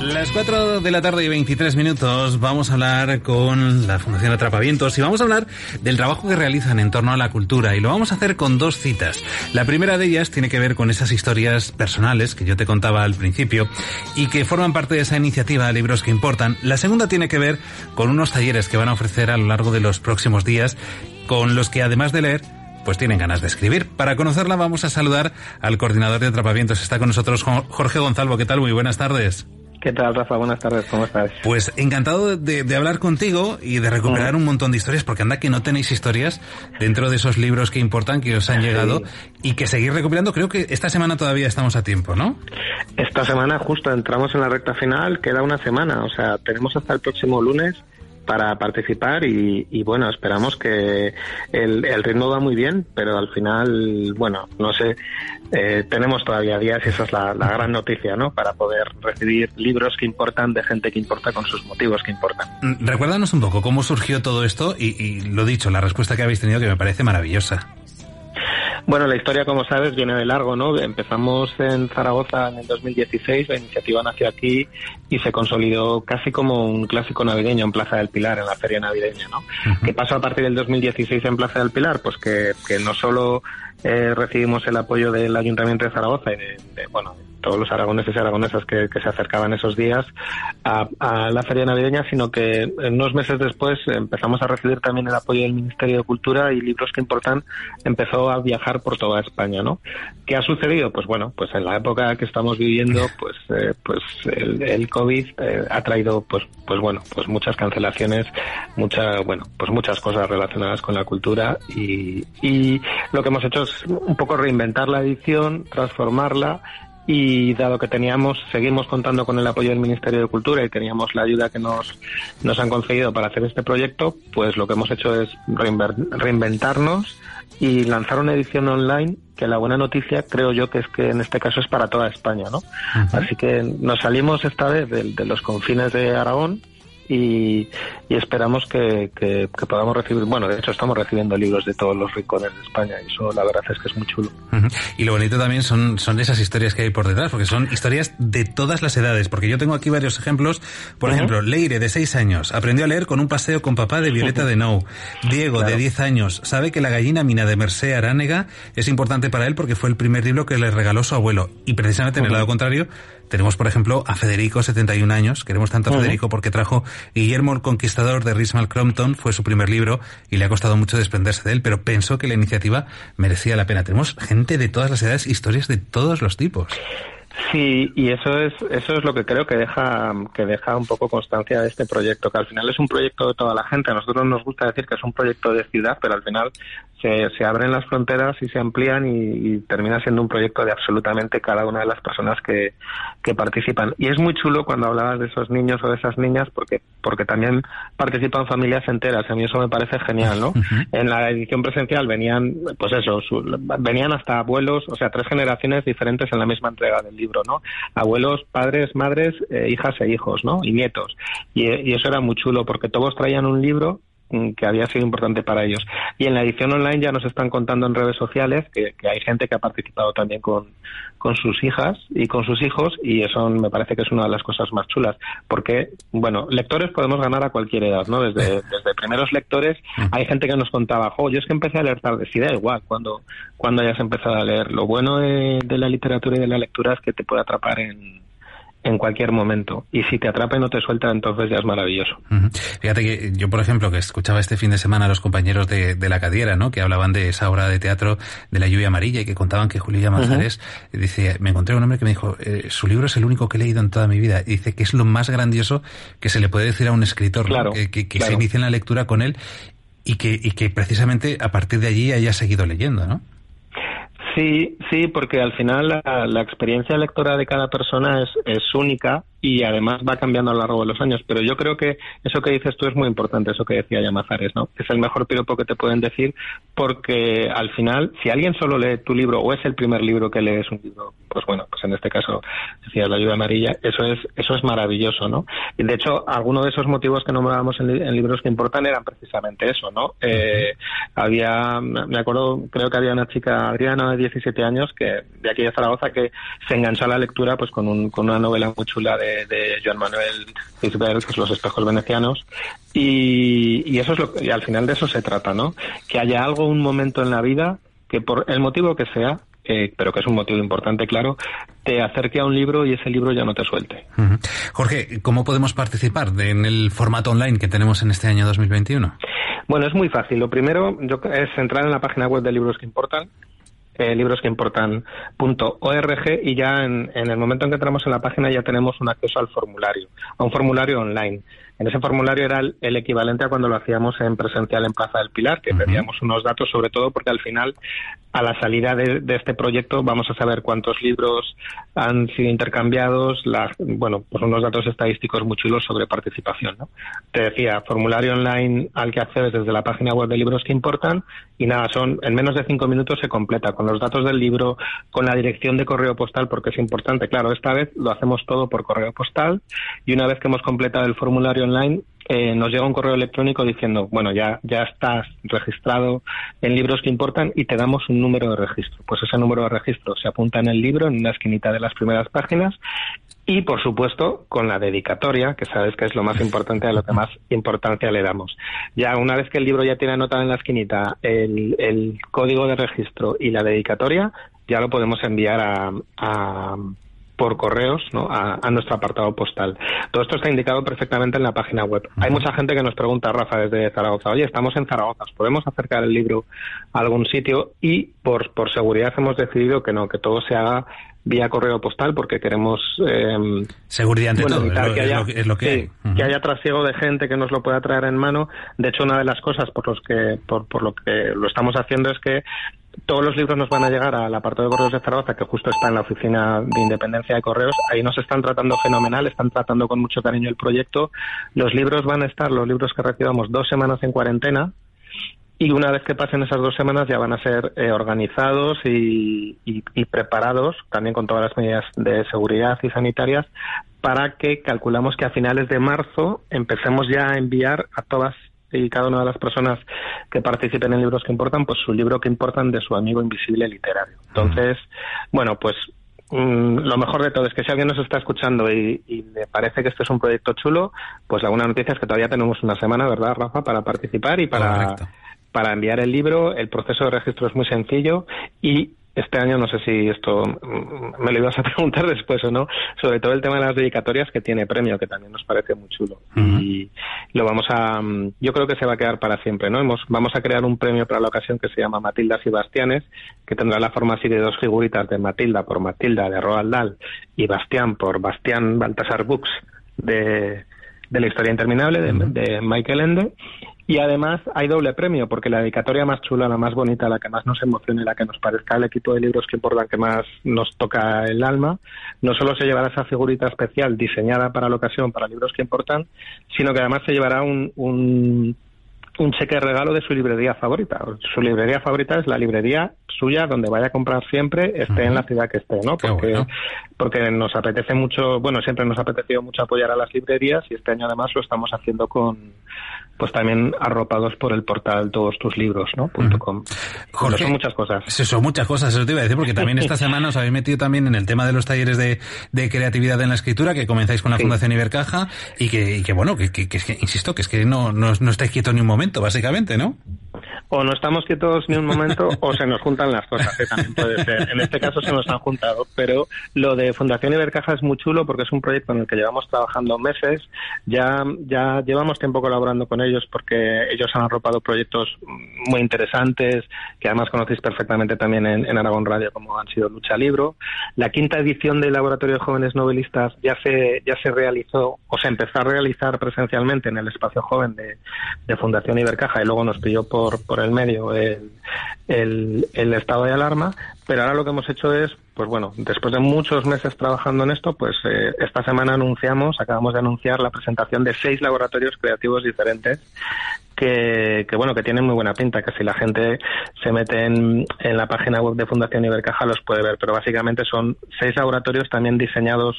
Las 4 de la tarde y 23 minutos vamos a hablar con la Fundación Atrapavientos y vamos a hablar del trabajo que realizan en torno a la cultura y lo vamos a hacer con dos citas. La primera de ellas tiene que ver con esas historias personales que yo te contaba al principio y que forman parte de esa iniciativa Libros que Importan. La segunda tiene que ver con unos talleres que van a ofrecer a lo largo de los próximos días con los que además de leer pues tienen ganas de escribir. Para conocerla vamos a saludar al coordinador de Atrapavientos. Está con nosotros Jorge Gonzalo. ¿Qué tal? Muy buenas tardes. ¿Qué tal, Rafa? Buenas tardes, ¿cómo estás? Pues encantado de, hablar contigo y de recuperar un montón de historias, porque anda que no tenéis historias dentro de esos libros que importan, que os han llegado, y que seguir recuperando. Creo que esta semana todavía estamos a tiempo, ¿no? Esta semana justo entramos en la recta final, queda una semana, o sea, tenemos hasta el próximo lunes para participar y, bueno, esperamos que el, el, ritmo va muy bien, pero al final, bueno, no sé, eh, tenemos todavía días y esa es la, gran noticia, ¿no? Para poder recibir libros que importan de gente que importa con sus motivos que importan. Mm, recuérdanos un poco cómo surgió todo esto y, y lo dicho, la respuesta que habéis tenido que me parece maravillosa. Bueno, la historia, como sabes, viene de largo, ¿no? Empezamos en Zaragoza en el 2016, la iniciativa nació aquí y se consolidó casi como un clásico navideño en Plaza del Pilar, en la feria navideña, ¿no? ¿Qué pasó a partir del 2016 en Plaza del Pilar? Pues que, que no solo eh, recibimos el apoyo del Ayuntamiento de Zaragoza y de, de bueno, todos los aragoneses y aragonesas que, se acercaban esos días a, la feria navideña, sino que unos meses después empezamos a recibir también el apoyo del Ministerio de Cultura y Libros que Importan empezó a viajar por toda España, ¿no? ¿Qué ha sucedido? Pues bueno, pues en la época que estamos viviendo, pues eh, pues el, COVID eh, ha traído, pues pues bueno, pues muchas cancelaciones, mucha, bueno, pues muchas cosas relacionadas con la cultura y lo que hemos hecho es un poco reinventar la edición, transformarla y dado que teníamos, seguimos contando con el apoyo del Ministerio de Cultura y teníamos la ayuda que nos, nos han concedido para hacer este proyecto, pues lo que hemos hecho es reinventarnos y lanzar una edición online que la buena noticia creo yo que es que en este caso es para toda España, ¿no? Así que nos salimos esta vez de los confines de Aragón y, esperamos que, podamos recibir, bueno, de hecho estamos recibiendo libros de todos los rincones de España y eso la verdad es que es muy chulo. Y lo bonito también son, son esas historias que hay por detrás, porque son historias de todas las edades, porque yo tengo aquí varios ejemplos, por ejemplo, Leire, de 6 años, aprendió a leer con un paseo con papá de Violeta de Nou. Diego, de 10 años, sabe que la gallina mina de Mercé Aránega es importante para él porque fue el primer libro que le regaló su abuelo. Y precisamente en el lado contrario, tenemos, por ejemplo, a Federico, 71 años. Queremos tanto a Federico porque trajo Guillermo el Conquistador de Rismal Crompton, fue su primer libro y le ha costado mucho desprenderse de él, pero pensó que la iniciativa merecía la pena. Tenemos gente de todas las edades, historias de todos los tipos. Sí, y eso es eso es lo que creo que deja que deja un poco constancia de este proyecto, que al final es un proyecto de toda la gente. A nosotros nos gusta decir que es un proyecto de ciudad, pero al final se, se abren las fronteras y se amplían y, termina siendo un proyecto de absolutamente cada una de las personas que, que participan. Y es muy chulo cuando hablabas de esos niños o de esas niñas porque porque también participan familias enteras. A mí eso me parece genial, ¿no? En la edición presencial venían, pues eso, venían hasta abuelos, o sea, tres generaciones diferentes en la misma entrega del libro, ¿no? Abuelos, padres, madres, eh, hijas e hijos, ¿no? Y nietos. Y, y eso era muy chulo porque todos traían un libro que había sido importante para ellos. Y en la edición online ya nos están contando en redes sociales que, hay gente que ha participado también con, con, sus hijas y con sus hijos y eso me parece que es una de las cosas más chulas porque, bueno, lectores podemos ganar a cualquier edad, ¿no? Desde, desde primeros lectores hay gente que nos contaba, jo, yo es que empecé a leer tarde, sí da igual cuando, cuando hayas empezado a leer. Lo bueno de la literatura y de la lectura es que te puede atrapar en en cualquier momento. Y si te atrapa y no te suelta, entonces ya es maravilloso. Fíjate que yo, por ejemplo, que escuchaba este fin de semana a los compañeros de, la Cadiera, ¿no? Que hablaban de esa obra de teatro de la lluvia amarilla y que contaban que Julia Manzares, dice, me encontré un hombre que me dijo, eh, su libro es el único que he leído en toda mi vida. Y dice que es lo más grandioso que se le puede decir a un escritor, que, que, se inicie en la lectura con él y que, y que precisamente a partir de allí haya seguido leyendo, ¿no? Sí, sí, porque al final la, experiencia lectora de cada persona es, es única y además va cambiando a lo largo de los años. Pero yo creo que eso que dices tú es muy importante, eso que decía Llamazares, ¿no? Es el mejor piropo que te pueden decir porque al final, si alguien solo lee tu libro o es el primer libro que lees un libro, pues bueno, pues en este caso decías la lluvia amarilla, eso es eso es maravilloso, ¿no? Y de hecho, algunos de esos motivos que nombrábamos en, en libros que importan eran precisamente eso, ¿no? Eh, había, me acuerdo, creo que había una chica, Adriana, de 17 años, que de aquí de Zaragoza, que se enganchó a la lectura pues con, un, con una novela muy chula de, de Joan Manuel Gisbert, que es Los espejos venecianos, y, y eso es lo y al final de eso se trata, ¿no? Que haya algo, un momento en la vida que por el motivo que sea, eh, pero que es un motivo importante, claro, te acerque a un libro y ese libro ya no te suelte. Jorge, ¿cómo podemos participar en el formato online que tenemos en este año 2021? Bueno, es muy fácil. Lo primero es entrar en la página web de Libros que Importan, eh, librosqueimportan.org y ya en, en, el momento en que entramos en la página ya tenemos un acceso al formulario, a un formulario online. En ese formulario era el, el, equivalente a cuando lo hacíamos en presencial en Plaza del Pilar, que uh -huh. pedíamos unos datos sobre todo porque al final, a la salida de, de, este proyecto, vamos a saber cuántos libros han sido intercambiados, bueno, pues unos datos estadísticos muy chulos sobre participación. ¿no? Te decía, formulario online al que accedes desde la página web de libros que importan y nada, son en menos de cinco minutos se completa con los datos del libro, con la dirección de correo postal, porque es importante. Claro, esta vez lo hacemos todo por correo postal y una vez que hemos completado el formulario online, eh, nos llega un correo electrónico diciendo, bueno, ya, ya estás registrado en libros que importan y te damos un número de registro. Pues ese número de registro se apunta en el libro, en una esquinita de las primeras páginas, y por supuesto con la dedicatoria, que sabes que es lo más importante, a lo que más importancia le damos. Ya una vez que el libro ya tiene anotado en la esquinita el, el código de registro y la dedicatoria, ya lo podemos enviar a, a por correos ¿no? a, nuestro apartado postal. Todo esto está indicado perfectamente en la página web. Hay mucha gente que nos pregunta, Rafa, desde Zaragoza, oye, estamos en Zaragoza, ¿podemos acercar el libro a algún sitio? Y por, por seguridad hemos decidido que no, que todo se haga vía correo postal porque queremos eh, seguridad ante bueno, todo evitar es que haya, es lo, es lo que, sí, hay. Uh -huh. que haya trasiego de gente que nos lo pueda traer en mano de hecho una de las cosas por los que por, por lo que lo estamos haciendo es que todos los libros nos van a llegar al apartado de correos de Zaragoza, que justo está en la oficina de independencia de correos. Ahí nos están tratando fenomenal, están tratando con mucho cariño el proyecto. Los libros van a estar, los libros que recibamos, dos semanas en cuarentena. Y una vez que pasen esas dos semanas ya van a ser eh, organizados y, y, y, preparados, también con todas las medidas de seguridad y sanitarias, para que calculamos que a finales de marzo empecemos ya a enviar a todas y cada una de las personas que participen en libros que importan, pues su libro que importan de su amigo invisible literario. Entonces, bueno, pues mmm, lo mejor de todo es que si alguien nos está escuchando y, y, le parece que este es un proyecto chulo, pues la buena noticia es que todavía tenemos una semana, ¿verdad, Rafa?, para participar y para, para enviar el libro. El proceso de registro es muy sencillo y este año, no sé si esto me lo ibas a preguntar después o no, sobre todo el tema de las dedicatorias que tiene premio, que también nos parece muy chulo. Uh -huh. Y lo vamos a, yo creo que se va a quedar para siempre, ¿no? Hemos, vamos a crear un premio para la ocasión que se llama Matildas y Bastianes, que tendrá la forma así de dos figuritas de Matilda por Matilda de Roald Dahl y Bastián por Bastián Baltasar Books de, de la historia interminable de, de Michael Ende. Y además hay doble premio, porque la dedicatoria más chula, la más bonita, la que más nos emocione, la que nos parezca el equipo de libros que importan, que más nos toca el alma, no solo se llevará esa figurita especial diseñada para la ocasión, para libros que importan, sino que además se llevará un, un, un cheque de regalo de su librería favorita. Su librería favorita es la librería suya donde vaya a comprar siempre, esté uh -huh. en la ciudad que esté, ¿no? Porque, bueno. porque nos apetece mucho, bueno, siempre nos ha apetecido mucho apoyar a las librerías y este año además lo estamos haciendo con, pues también arropados por el portal todos tus libros, ¿no? -huh. .com. Jorge, son muchas cosas. Son muchas cosas, eso te iba a decir, porque también esta semana os habéis metido también en el tema de los talleres de, de creatividad en la escritura que comenzáis con la sí. Fundación Ibercaja y que, y que bueno, que, que, que, insisto, que es que no, no, no estáis quietos ni un momento, básicamente, ¿no? o no estamos quietos ni un momento o se nos juntan las cosas, ¿eh? también puede ser. En este caso se nos han juntado, pero lo de Fundación Ibercaja es muy chulo porque es un proyecto en el que llevamos trabajando meses, ya, ya llevamos tiempo colaborando con ellos porque ellos han arropado proyectos muy interesantes que además conocéis perfectamente también en, Aragón Radio como han sido Lucha Libro. La quinta edición del Laboratorio de Jóvenes Novelistas ya se, ya se realizó o se empezó a realizar presencialmente en el espacio joven de, de Fundación Ibercaja y luego nos pidió por, por el medio el, el, estado de alarma, pero ahora lo que hemos hecho es, pues bueno, después de muchos meses trabajando en esto, pues eh, esta semana anunciamos, acabamos de anunciar la presentación de seis laboratorios creativos diferentes que, que, bueno, que tienen muy buena pinta, que si la gente se mete en, la página web de Fundación Ibercaja los puede ver, pero básicamente son seis laboratorios también diseñados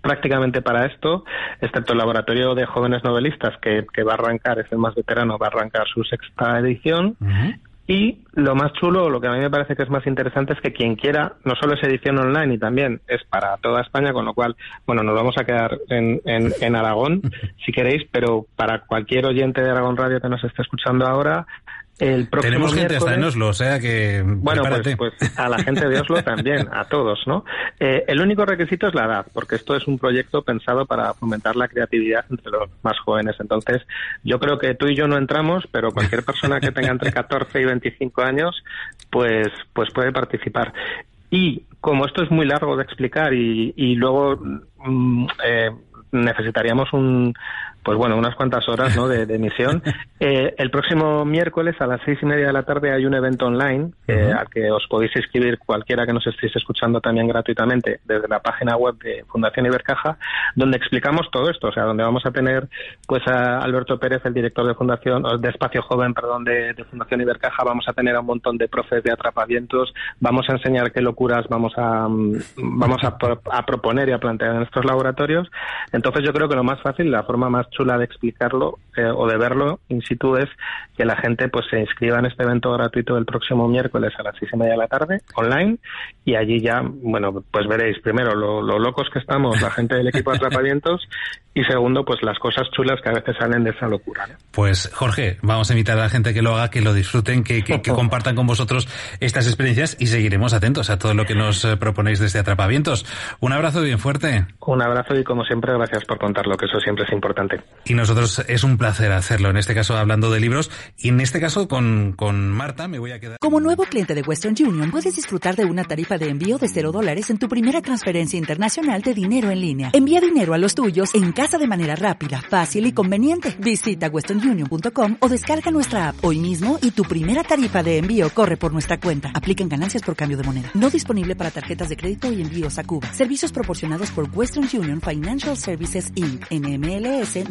prácticamente para esto, excepto el laboratorio de jóvenes novelistas que, que va a arrancar, es el más veterano, va a arrancar su sexta edición. Y lo más chulo, lo que a mí me parece que es más interesante es que quien quiera, no solo es edición online y también es para toda España, con lo cual, bueno, nos vamos a quedar en, en, en Aragón, si queréis, pero para cualquier oyente de Aragón Radio que nos esté escuchando ahora, el Tenemos gente hasta en Oslo, o sea que. Bueno, pues, pues, a la gente de Oslo también, a todos, ¿no? Eh, el único requisito es la edad, porque esto es un proyecto pensado para fomentar la creatividad entre los más jóvenes. Entonces, yo creo que tú y yo no entramos, pero cualquier persona que tenga entre 14 y 25 años, pues, pues puede participar. Y como esto es muy largo de explicar y, y luego mm, eh, necesitaríamos un, pues bueno, unas cuantas horas ¿no? de, emisión. Eh, el próximo miércoles a las seis y media de la tarde hay un evento online eh, al que os podéis inscribir cualquiera que nos estéis escuchando también gratuitamente desde la página web de Fundación Ibercaja, donde explicamos todo esto, o sea, donde vamos a tener pues a Alberto Pérez, el director de Fundación, de Espacio Joven, perdón, de, Fundación Ibercaja, vamos a tener a un montón de profes de atrapavientos, vamos a enseñar qué locuras vamos a mm, vamos a, a proponer y a plantear en estos laboratorios. Entonces yo creo que lo más fácil, la forma más chula de explicarlo eh, o de verlo in situ es que la gente pues se inscriba en este evento gratuito del próximo miércoles a las seis y media de la tarde online y allí ya bueno pues veréis primero lo, locos que estamos la gente del equipo de atrapamientos y segundo pues las cosas chulas que a veces salen de esa locura pues Jorge vamos a invitar a la gente que lo haga que lo disfruten que, que, compartan con vosotros estas experiencias y seguiremos atentos a todo lo que nos eh, proponéis desde atrapavientos un abrazo bien fuerte. Un abrazo y como siempre gracias por contarlo que eso siempre es importante y nosotros es un placer hacerlo, en este caso hablando de libros, y en este caso con, con Marta me voy a quedar. Como nuevo cliente de Western Union, puedes disfrutar de una tarifa de envío de cero dólares en tu primera transferencia internacional de dinero en línea. Envía dinero a los tuyos en casa de manera rápida, fácil y conveniente. Visita westernunion.com o descarga nuestra app hoy mismo y tu primera tarifa de envío corre por nuestra cuenta. Aplican ganancias por cambio de moneda. No disponible para tarjetas de crédito y envíos a Cuba. Servicios proporcionados por Western Union Financial Services Inc. NMLS